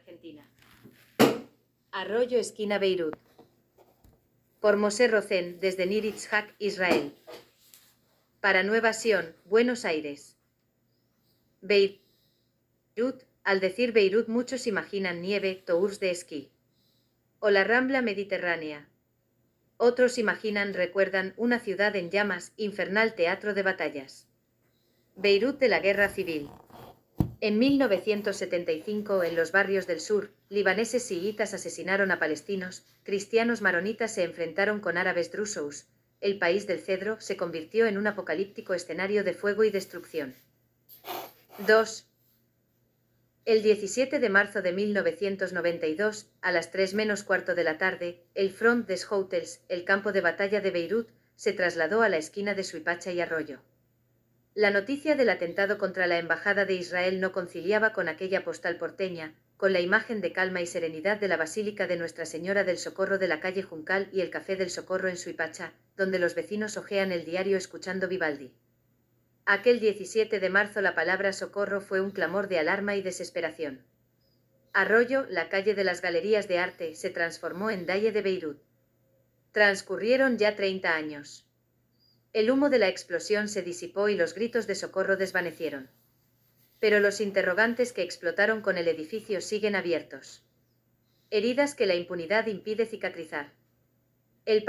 Argentina. Arroyo esquina Beirut. Por Mosé Rocén, desde Nir Itzhak, Israel. Para Nueva Sion, Buenos Aires. Beirut. Al decir Beirut muchos imaginan nieve, tours de esquí. O la rambla mediterránea. Otros imaginan, recuerdan, una ciudad en llamas, infernal teatro de batallas. Beirut de la Guerra Civil. En 1975, en los barrios del sur, libaneses chiitas asesinaron a palestinos, cristianos maronitas se enfrentaron con árabes drusos, el país del cedro se convirtió en un apocalíptico escenario de fuego y destrucción. 2. El 17 de marzo de 1992, a las 3 menos cuarto de la tarde, el Front des Hotels, el campo de batalla de Beirut, se trasladó a la esquina de Suipacha y Arroyo. La noticia del atentado contra la Embajada de Israel no conciliaba con aquella postal porteña, con la imagen de calma y serenidad de la Basílica de Nuestra Señora del Socorro de la calle Juncal y el Café del Socorro en Suipacha, donde los vecinos ojean el diario escuchando Vivaldi. Aquel 17 de marzo la palabra socorro fue un clamor de alarma y desesperación. Arroyo, la calle de las galerías de arte, se transformó en Dalle de Beirut. Transcurrieron ya 30 años. El humo de la explosión se disipó y los gritos de socorro desvanecieron. Pero los interrogantes que explotaron con el edificio siguen abiertos. Heridas que la impunidad impide cicatrizar. El